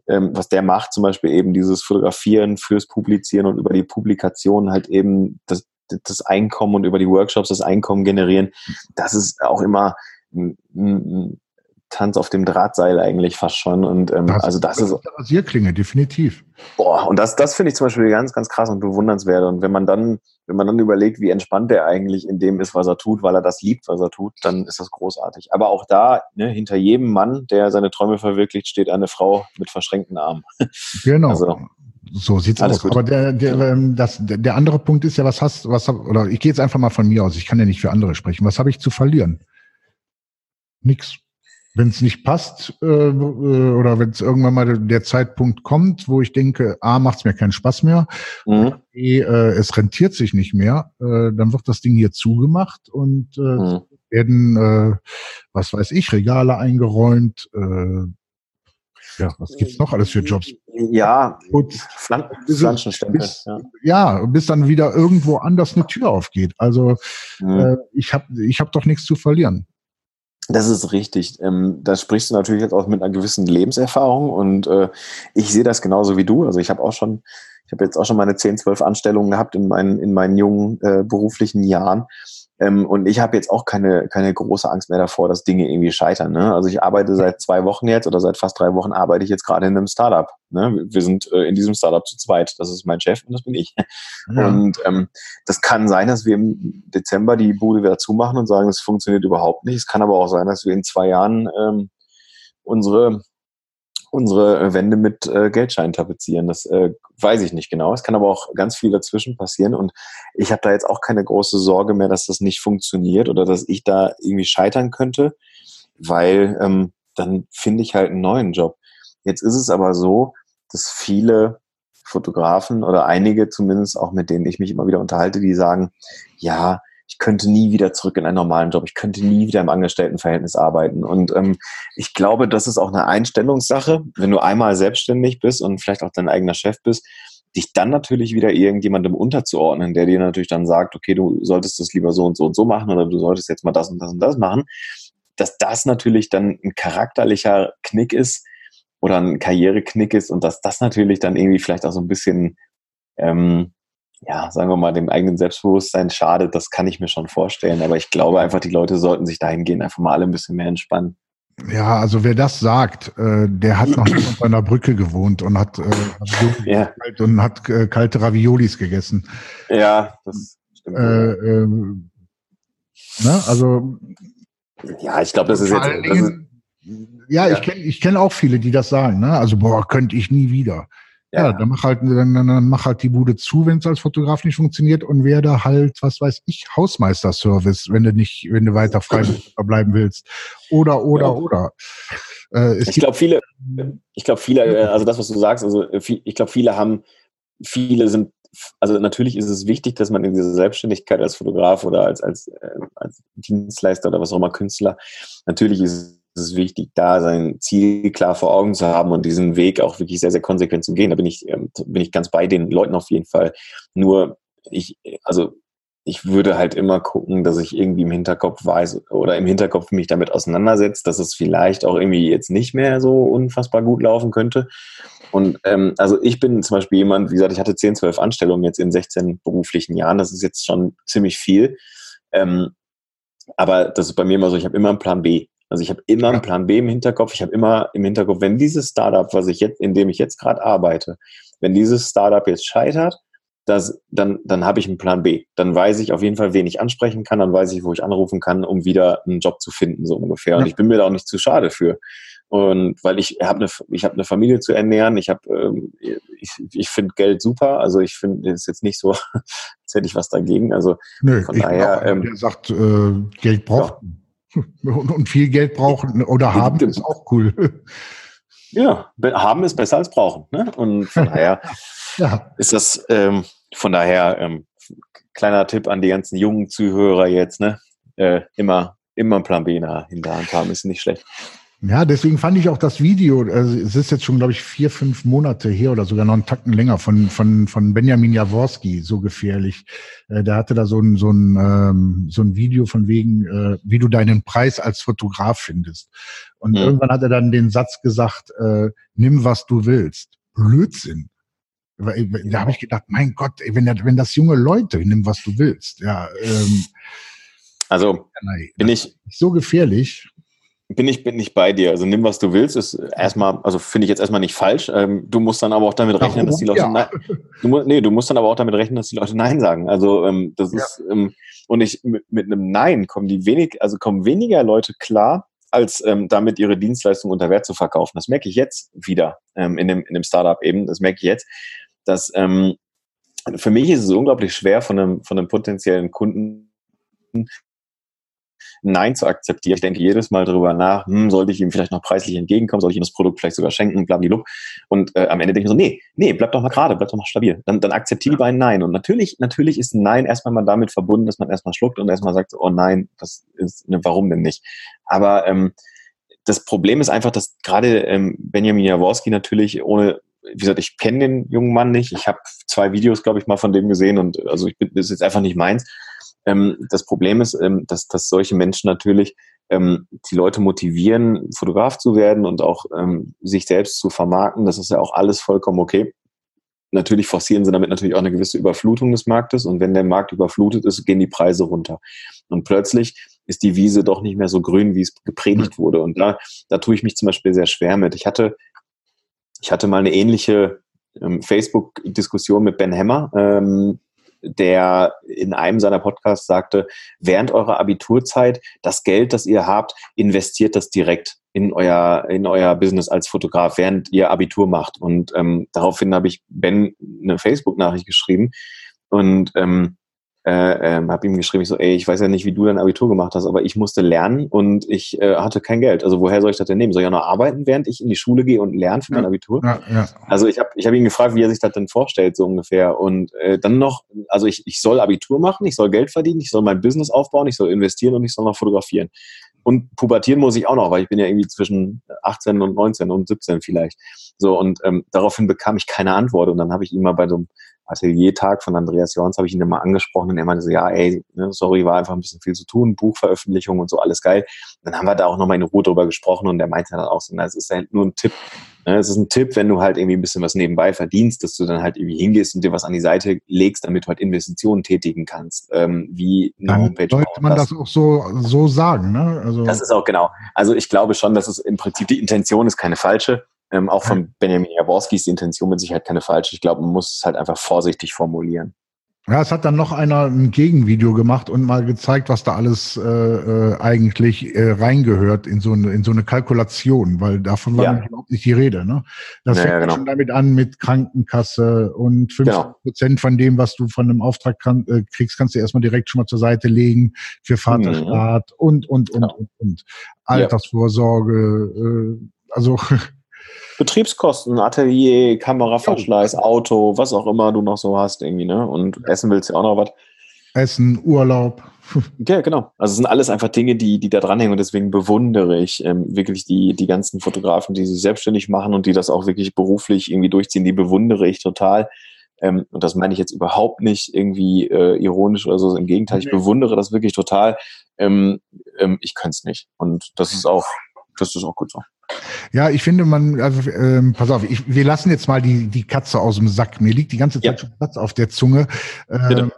ähm, was der macht, zum Beispiel eben dieses Fotografieren fürs Publizieren und über die Publikation halt eben das, das Einkommen und über die Workshops das Einkommen generieren, das ist auch immer Tanz auf dem Drahtseil eigentlich fast schon. Und ähm, das, also das, das ist. Eine Rasierklinge, definitiv. Boah, und das, das finde ich zum Beispiel ganz, ganz krass und bewundernswert. Und wenn man dann, wenn man dann überlegt, wie entspannt er eigentlich in dem ist, was er tut, weil er das liebt, was er tut, dann ist das großartig. Aber auch da, ne, hinter jedem Mann, der seine Träume verwirklicht, steht eine Frau mit verschränkten Armen. Genau. Also, so sieht's Alles aus. Gut. Aber der, der, ähm, das, der andere Punkt ist ja, was hast, was, oder ich gehe jetzt einfach mal von mir aus. Ich kann ja nicht für andere sprechen. Was habe ich zu verlieren? Nix. Wenn es nicht passt äh, äh oder wenn es irgendwann mal der Zeitpunkt kommt, wo ich denke, A, macht es mir keinen Spaß mehr, mhm. B, äh, es rentiert sich nicht mehr, äh, dann wird das Ding hier zugemacht und äh, mhm. werden, äh, was weiß ich, Regale eingeräumt, äh, ja, was gibt's noch alles für Jobs? Ja, Gut, Pflanzenstempel. Bis, ja. ja, bis dann wieder irgendwo anders eine Tür aufgeht. Also mhm. äh, ich habe ich hab doch nichts zu verlieren. Das ist richtig. Ähm, da sprichst du natürlich jetzt auch mit einer gewissen Lebenserfahrung und äh, ich sehe das genauso wie du. Also ich habe auch schon, ich habe jetzt auch schon meine 10, 12 Anstellungen gehabt in meinen, in meinen jungen äh, beruflichen Jahren. Ähm, und ich habe jetzt auch keine, keine große Angst mehr davor, dass Dinge irgendwie scheitern. Ne? Also ich arbeite seit zwei Wochen jetzt oder seit fast drei Wochen arbeite ich jetzt gerade in einem Startup. Ne? Wir sind äh, in diesem Startup zu zweit. Das ist mein Chef und das bin ich. Ja. Und ähm, das kann sein, dass wir im Dezember die Bude wieder zumachen und sagen, es funktioniert überhaupt nicht. Es kann aber auch sein, dass wir in zwei Jahren ähm, unsere unsere Wände mit äh, Geldscheinen tapezieren. Das äh, weiß ich nicht genau. Es kann aber auch ganz viel dazwischen passieren. Und ich habe da jetzt auch keine große Sorge mehr, dass das nicht funktioniert oder dass ich da irgendwie scheitern könnte, weil ähm, dann finde ich halt einen neuen Job. Jetzt ist es aber so, dass viele Fotografen oder einige zumindest auch mit denen ich mich immer wieder unterhalte, die sagen, ja, ich könnte nie wieder zurück in einen normalen Job, ich könnte nie wieder im Angestelltenverhältnis arbeiten. Und ähm, ich glaube, das ist auch eine Einstellungssache. Wenn du einmal selbstständig bist und vielleicht auch dein eigener Chef bist, dich dann natürlich wieder irgendjemandem unterzuordnen, der dir natürlich dann sagt, okay, du solltest das lieber so und so und so machen oder du solltest jetzt mal das und das und das machen, dass das natürlich dann ein charakterlicher Knick ist oder ein Karriereknick ist und dass das natürlich dann irgendwie vielleicht auch so ein bisschen ähm, ja, sagen wir mal, dem eigenen Selbstbewusstsein schadet, das kann ich mir schon vorstellen. Aber ich glaube einfach, die Leute sollten sich dahingehend einfach mal alle ein bisschen mehr entspannen. Ja, also wer das sagt, äh, der hat noch nicht unter einer Brücke gewohnt und hat, äh, ja. und hat äh, kalte Raviolis gegessen. Ja, das stimmt. Äh, äh, ne? Also ja, ich glaube, das ist jetzt. Das ist, ja, ja, ich kenne ich kenn auch viele, die das sagen. Ne? Also boah, könnte ich nie wieder. Ja, ja dann mach halt, dann, dann mach halt die Bude zu, wenn es als Fotograf nicht funktioniert und werde halt, was weiß ich, Hausmeisterservice, wenn du nicht, wenn du weiter frei bleiben willst. Oder, oder, ja. oder. Äh, ich glaube, viele, ich glaube, viele, äh, also das, was du sagst, also äh, ich glaube, viele haben, viele sind also natürlich ist es wichtig, dass man in dieser Selbstständigkeit als Fotograf oder als, als, äh, als Dienstleister oder was auch immer Künstler, natürlich ist es ist wichtig, da sein Ziel klar vor Augen zu haben und diesen Weg auch wirklich sehr, sehr konsequent zu gehen. Da bin ich, ähm, bin ich ganz bei den Leuten auf jeden Fall. Nur ich, also ich würde halt immer gucken, dass ich irgendwie im Hinterkopf weiß oder im Hinterkopf mich damit auseinandersetzt, dass es vielleicht auch irgendwie jetzt nicht mehr so unfassbar gut laufen könnte. Und ähm, also ich bin zum Beispiel jemand, wie gesagt, ich hatte 10, 12 Anstellungen jetzt in 16 beruflichen Jahren. Das ist jetzt schon ziemlich viel. Ähm, aber das ist bei mir immer so, ich habe immer einen Plan B. Also ich habe immer einen Plan B im Hinterkopf. Ich habe immer im Hinterkopf, wenn dieses Startup, was ich jetzt, in dem ich jetzt gerade arbeite, wenn dieses Startup jetzt scheitert, das, dann, dann habe ich einen Plan B. Dann weiß ich auf jeden Fall, wen ich ansprechen kann, dann weiß ich, wo ich anrufen kann, um wieder einen Job zu finden, so ungefähr. Und ich bin mir da auch nicht zu schade für. Und weil ich habe eine, ich habe eine Familie zu ernähren, ich habe, ähm, ich, ich finde Geld super. Also ich finde es jetzt nicht so, als hätte ich was dagegen. Also Nö, von daher. Auch, ähm, der sagt, äh, Geld braucht. Ja und viel Geld brauchen oder haben ist auch cool. Ja, haben ist besser als brauchen. Ne? Und von daher ja. ist das, ähm, von daher, ähm, kleiner Tipp an die ganzen jungen Zuhörer jetzt, ne? Äh, immer, immer einen Plan B in der Hand haben, ist nicht schlecht. Ja, deswegen fand ich auch das Video, also es ist jetzt schon, glaube ich, vier, fünf Monate her oder sogar noch einen Tacken länger von, von, von Benjamin Jaworski, so gefährlich. Äh, der hatte da so ein, so ein, ähm, so ein Video von wegen, äh, wie du deinen Preis als Fotograf findest. Und mhm. irgendwann hat er dann den Satz gesagt, äh, nimm was du willst. Blödsinn. Da habe ich gedacht, mein Gott, ey, wenn, wenn das junge Leute, nimm was du willst. Ja, ähm, also bin ich so gefährlich. Bin ich bin nicht bei dir. Also nimm, was du willst. Ist erstmal, also finde ich jetzt erstmal nicht falsch. Ähm, du musst dann aber auch damit rechnen, dass die Leute ja. nein, du, musst, nee, du musst dann aber auch damit rechnen, dass die Leute Nein sagen. Also ähm, das ja. ist ähm, und ich mit, mit einem Nein kommen die wenig, also kommen weniger Leute klar, als ähm, damit ihre Dienstleistung unter Wert zu verkaufen. Das merke ich jetzt wieder ähm, in dem in dem Startup eben. Das merke ich jetzt, dass ähm, für mich ist es unglaublich schwer von einem von einem potenziellen Kunden Nein zu akzeptieren. Ich denke jedes Mal darüber nach, hm, sollte ich ihm vielleicht noch preislich entgegenkommen, soll ich ihm das Produkt vielleicht sogar schenken, blablabla. Und äh, am Ende denke ich so, nee, nee, bleib doch mal gerade, bleib doch mal stabil. Dann, dann akzeptiere lieber ein Nein. Und natürlich, natürlich ist ein Nein erstmal mal damit verbunden, dass man erstmal schluckt und erstmal sagt, oh nein, das ist, ne, warum denn nicht? Aber ähm, das Problem ist einfach, dass gerade ähm, Benjamin Jaworski natürlich ohne wie gesagt, ich kenne den jungen Mann nicht. Ich habe zwei Videos, glaube ich, mal von dem gesehen und also ich bin, das ist jetzt einfach nicht meins. Ähm, das Problem ist, ähm, dass, dass solche Menschen natürlich ähm, die Leute motivieren, Fotograf zu werden und auch ähm, sich selbst zu vermarkten. Das ist ja auch alles vollkommen okay. Natürlich forcieren sie damit natürlich auch eine gewisse Überflutung des Marktes und wenn der Markt überflutet ist, gehen die Preise runter. Und plötzlich ist die Wiese doch nicht mehr so grün, wie es gepredigt wurde. Und da, da tue ich mich zum Beispiel sehr schwer mit. Ich hatte, ich hatte mal eine ähnliche ähm, Facebook-Diskussion mit Ben Hammer. Ähm, der in einem seiner Podcasts sagte, während eurer Abiturzeit, das Geld, das ihr habt, investiert das direkt in euer, in euer Business als Fotograf, während ihr Abitur macht. Und ähm, daraufhin habe ich Ben eine Facebook-Nachricht geschrieben und ähm, äh, ähm, habe ihm geschrieben, ich so, ey, ich weiß ja nicht, wie du dein Abitur gemacht hast, aber ich musste lernen und ich äh, hatte kein Geld. Also woher soll ich das denn nehmen? Soll ich ja noch arbeiten, während ich in die Schule gehe und lerne für mein Abitur? Ja, ja. Also ich habe ich hab ihn gefragt, wie er sich das denn vorstellt, so ungefähr. Und äh, dann noch, also ich, ich soll Abitur machen, ich soll Geld verdienen, ich soll mein Business aufbauen, ich soll investieren und ich soll noch fotografieren. Und pubertieren muss ich auch noch, weil ich bin ja irgendwie zwischen 18 und 19 und 17 vielleicht. So, und ähm, daraufhin bekam ich keine Antwort. Und dann habe ich ihn mal bei so einem Ateliertag von Andreas Jorns habe ich ihn immer angesprochen und er meinte so, ja, ey, ne, sorry, war einfach ein bisschen viel zu tun, Buchveröffentlichung und so, alles geil. Dann haben wir da auch nochmal in Ruhe drüber gesprochen und der meinte dann auch so, na, es ist halt nur ein Tipp. Ne? Es ist ein Tipp, wenn du halt irgendwie ein bisschen was nebenbei verdienst, dass du dann halt irgendwie hingehst und dir was an die Seite legst, damit du halt Investitionen tätigen kannst, ähm, wie eine dann Homepage. Sollte man das auch so, so sagen, ne? Also das ist auch genau. Also ich glaube schon, dass es im Prinzip die Intention ist keine falsche. Ähm, auch von Benjamin Jaworski ist die Intention mit Sicherheit keine falsche. Ich glaube, man muss es halt einfach vorsichtig formulieren. Ja, es hat dann noch einer ein Gegenvideo gemacht und mal gezeigt, was da alles äh, äh, eigentlich äh, reingehört in so, eine, in so eine Kalkulation, weil davon war ja. überhaupt nicht die Rede. Ne? Das ja, fängt genau. schon damit an mit Krankenkasse und 50 genau. Prozent von dem, was du von einem Auftrag kann, äh, kriegst, kannst du erstmal direkt schon mal zur Seite legen für Vaterstaat mhm. und, und, und, genau. und, und, Altersvorsorge. Äh, also Betriebskosten, Atelier, Kameraverschleiß, Auto, was auch immer du noch so hast irgendwie, ne? Und essen willst du auch noch was. Essen, Urlaub. Ja, genau. Also es sind alles einfach Dinge, die, die da dranhängen und deswegen bewundere ich ähm, wirklich die, die ganzen Fotografen, die sich selbstständig machen und die das auch wirklich beruflich irgendwie durchziehen, die bewundere ich total. Ähm, und das meine ich jetzt überhaupt nicht irgendwie äh, ironisch oder so. Im Gegenteil, ich bewundere das wirklich total. Ähm, ähm, ich könnte es nicht. Und das ist auch, das ist auch gut so. Ja, ich finde, man, also ähm, pass auf, ich, wir lassen jetzt mal die, die Katze aus dem Sack. Mir liegt die ganze Zeit ja. schon Platz auf der Zunge. Ähm,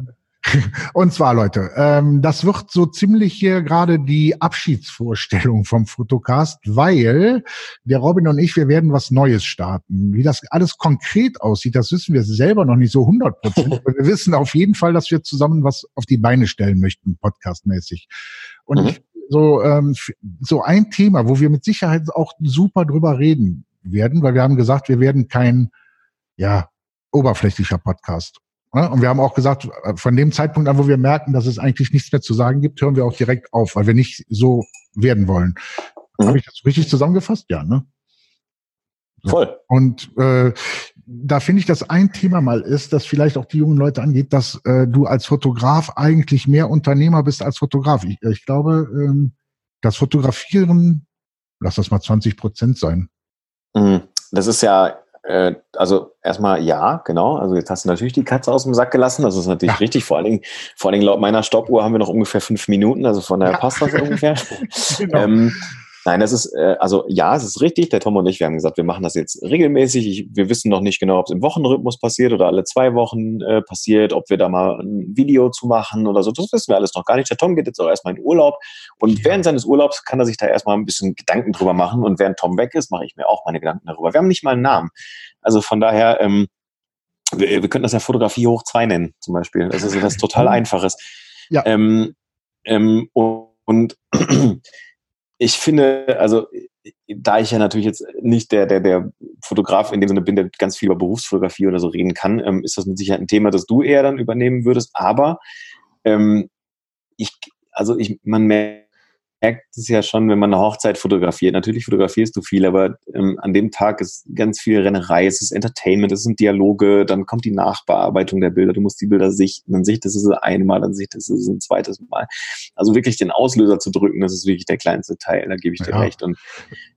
und zwar, Leute, ähm, das wird so ziemlich hier gerade die Abschiedsvorstellung vom Fotocast, weil der Robin und ich, wir werden was Neues starten. Wie das alles konkret aussieht, das wissen wir selber noch nicht so 100 Prozent. aber wir wissen auf jeden Fall, dass wir zusammen was auf die Beine stellen möchten, podcastmäßig. Und mhm. ich so, ähm, so ein Thema, wo wir mit Sicherheit auch super drüber reden werden, weil wir haben gesagt, wir werden kein, ja, oberflächlicher Podcast. Ja, und wir haben auch gesagt, äh, von dem Zeitpunkt an, wo wir merken, dass es eigentlich nichts mehr zu sagen gibt, hören wir auch direkt auf, weil wir nicht so werden wollen. Mhm. Habe ich das richtig zusammengefasst? Ja, ne? Voll. Und äh, da finde ich, dass ein Thema mal ist, das vielleicht auch die jungen Leute angeht, dass äh, du als Fotograf eigentlich mehr Unternehmer bist als Fotograf. Ich, ich glaube, ähm, das Fotografieren, lass das mal 20 Prozent sein. Mhm. Das ist ja, äh, also erstmal ja, genau. Also jetzt hast du natürlich die Katze aus dem Sack gelassen. Das ist natürlich ja. richtig. Vor allen, Dingen, vor allen Dingen laut meiner Stoppuhr haben wir noch ungefähr fünf Minuten. Also von daher ja. passt das ungefähr. genau. ähm, Nein, das ist, äh, also ja, es ist richtig. Der Tom und ich, wir haben gesagt, wir machen das jetzt regelmäßig. Ich, wir wissen noch nicht genau, ob es im Wochenrhythmus passiert oder alle zwei Wochen äh, passiert, ob wir da mal ein Video zu machen oder so. Das wissen wir alles noch gar nicht. Der Tom geht jetzt auch erstmal in Urlaub und während seines Urlaubs kann er sich da erstmal ein bisschen Gedanken drüber machen und während Tom weg ist, mache ich mir auch meine Gedanken darüber. Wir haben nicht mal einen Namen. Also von daher, ähm, wir, wir könnten das ja Fotografie hoch zwei nennen, zum Beispiel. Das ist was total Einfaches. Ja. Ähm, ähm, und ich finde, also da ich ja natürlich jetzt nicht der, der, der Fotograf in dem Sinne bin, der ganz viel über Berufsfotografie oder so reden kann, ähm, ist das mit Sicherheit ein Thema, das du eher dann übernehmen würdest. Aber ähm, ich, also ich, man merkt, merkt es ja schon, wenn man eine Hochzeit fotografiert. Natürlich fotografierst du viel, aber ähm, an dem Tag ist ganz viel Rennerei, es ist Entertainment, es sind Dialoge, dann kommt die Nachbearbeitung der Bilder, du musst die Bilder sichten, dann sichtest du sie einmal, dann sichtest du sie ein zweites Mal. Also wirklich den Auslöser zu drücken, das ist wirklich der kleinste Teil, da gebe ich dir ja. recht. Und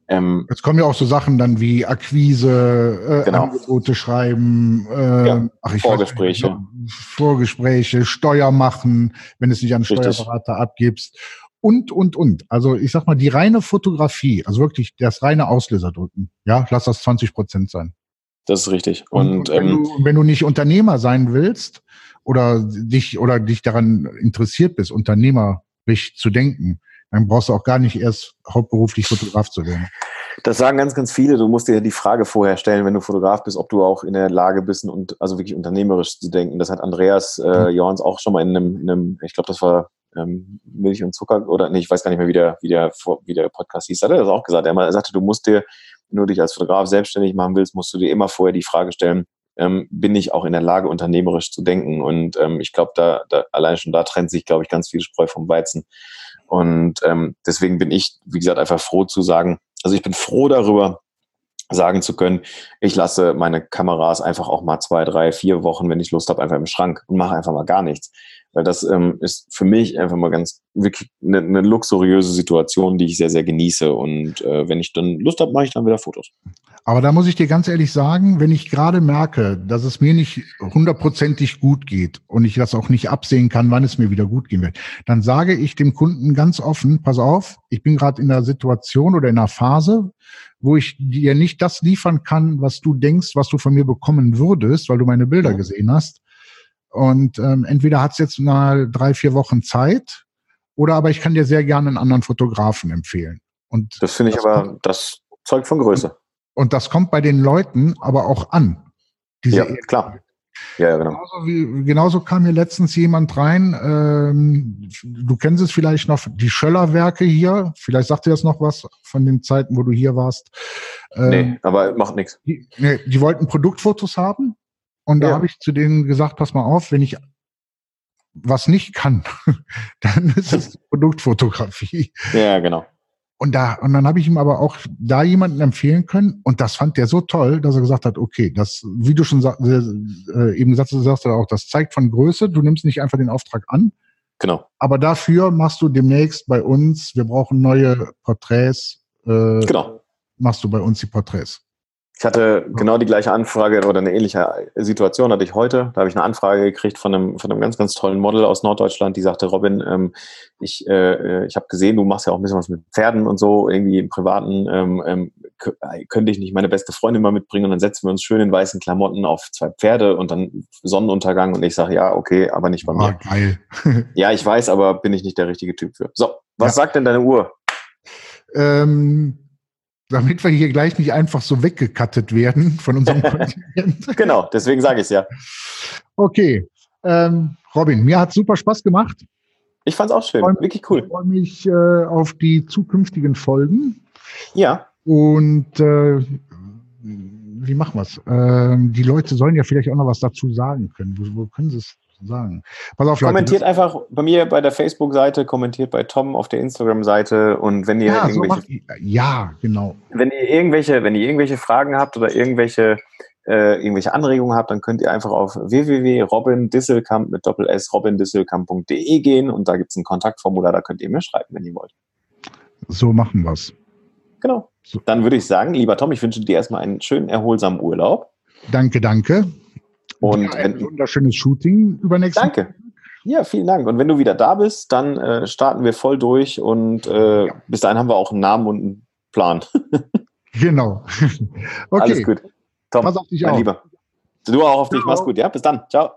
ähm, Jetzt kommen ja auch so Sachen dann wie Akquise, äh, genau. Angebote schreiben, äh, ja, ach, Vorgespräche. Nicht, Vorgespräche, Steuer machen, wenn es nicht an Steuerberater abgibst und, und, und. Also ich sag mal, die reine Fotografie, also wirklich das reine Auslöser drücken, ja, lass das 20 Prozent sein. Das ist richtig. Und, und wenn, ähm, du, wenn du nicht Unternehmer sein willst oder dich oder dich daran interessiert bist, unternehmerisch zu denken, dann brauchst du auch gar nicht erst hauptberuflich Fotograf zu werden. Das sagen ganz, ganz viele. Du musst dir die Frage vorher stellen, wenn du Fotograf bist, ob du auch in der Lage bist, und also wirklich unternehmerisch zu denken. Das hat Andreas äh, mhm. Jorns auch schon mal in einem, in einem ich glaube, das war ähm, Milch und Zucker oder nee, ich weiß gar nicht mehr, wie der, wie der, wie der Podcast hieß, hat er das auch gesagt. Er sagte, du musst dir, wenn du dich als Fotograf selbstständig machen willst, musst du dir immer vorher die Frage stellen, ähm, bin ich auch in der Lage, unternehmerisch zu denken? Und ähm, ich glaube, da, da allein schon da trennt sich, glaube ich, ganz viel Spreu vom Weizen. Und ähm, deswegen bin ich, wie gesagt, einfach froh zu sagen, also ich bin froh darüber, sagen zu können, ich lasse meine Kameras einfach auch mal zwei, drei, vier Wochen, wenn ich Lust habe, einfach im Schrank und mache einfach mal gar nichts. Weil das ähm, ist für mich einfach mal ganz wirklich eine, eine luxuriöse Situation, die ich sehr, sehr genieße. Und äh, wenn ich dann Lust habe, mache ich dann wieder Fotos. Aber da muss ich dir ganz ehrlich sagen, wenn ich gerade merke, dass es mir nicht hundertprozentig gut geht und ich das auch nicht absehen kann, wann es mir wieder gut gehen wird, dann sage ich dem Kunden ganz offen, pass auf, ich bin gerade in einer Situation oder in einer Phase, wo ich dir nicht das liefern kann, was du denkst, was du von mir bekommen würdest, weil du meine Bilder gesehen hast. Und ähm, entweder hat es jetzt mal drei, vier Wochen Zeit, oder aber ich kann dir sehr gerne einen anderen Fotografen empfehlen. Und das finde ich das aber, kommt, das zeugt von Größe. Und das kommt bei den Leuten aber auch an. ja, klar. Ja, ja, genau. Genauso, wie, genauso kam mir letztens jemand rein, ähm, du kennst es vielleicht noch, die Schöllerwerke hier, vielleicht sagt dir das noch was von den Zeiten, wo du hier warst. Ähm, nee, aber macht nichts. Die, nee, die wollten Produktfotos haben und da ja. habe ich zu denen gesagt, pass mal auf, wenn ich was nicht kann, dann ist es Produktfotografie. Ja, genau. Und da, und dann habe ich ihm aber auch da jemanden empfehlen können und das fand der so toll, dass er gesagt hat, okay, das, wie du schon äh, eben gesagt hast, sagst du auch, das zeigt von Größe, du nimmst nicht einfach den Auftrag an. Genau. Aber dafür machst du demnächst bei uns, wir brauchen neue Porträts. Äh, genau. Machst du bei uns die Porträts. Ich hatte genau die gleiche Anfrage oder eine ähnliche Situation hatte ich heute. Da habe ich eine Anfrage gekriegt von einem, von einem ganz, ganz tollen Model aus Norddeutschland, die sagte, Robin, ähm, ich, äh, ich habe gesehen, du machst ja auch ein bisschen was mit Pferden und so, irgendwie im Privaten. Ähm, ähm, könnte ich nicht meine beste Freundin mal mitbringen und dann setzen wir uns schön in weißen Klamotten auf zwei Pferde und dann Sonnenuntergang und ich sage, ja, okay, aber nicht bei mir. Ah, geil. ja, ich weiß, aber bin ich nicht der richtige Typ für. So, was ja. sagt denn deine Uhr? Ähm damit wir hier gleich nicht einfach so weggekattet werden von unserem Kontinent. genau, deswegen sage ich es ja. Okay. Ähm, Robin, mir hat super Spaß gemacht. Ich fand es auch schön, freu, wirklich cool. Ich freue mich äh, auf die zukünftigen Folgen. Ja. Und äh, wie machen wir es? Ähm, die Leute sollen ja vielleicht auch noch was dazu sagen können. Wo, wo können sie es sagen. Pass auf, Leute, kommentiert einfach bei mir bei der Facebook-Seite, kommentiert bei Tom auf der Instagram-Seite und wenn ihr ja, irgendwelche. So ja, genau. Wenn ihr irgendwelche, wenn ihr irgendwelche Fragen habt oder irgendwelche äh, irgendwelche Anregungen habt, dann könnt ihr einfach auf www.robindisselkamp mit Doppel S robindisselkamp.de gehen und da gibt es ein Kontaktformular, da könnt ihr mir schreiben, wenn ihr wollt. So machen wir es. Genau. So. Dann würde ich sagen, lieber Tom, ich wünsche dir erstmal einen schönen, erholsamen Urlaub. Danke, danke. Und ein wunderschönes Shooting übernächsten Danke. Ja, vielen Dank. Und wenn du wieder da bist, dann äh, starten wir voll durch und äh, ja. bis dahin haben wir auch einen Namen und einen Plan. genau. okay. Alles gut. Tom, Pass auf dich mein auf. Lieber. Du auch auf dich. Ciao. Mach's gut, ja? Bis dann. Ciao.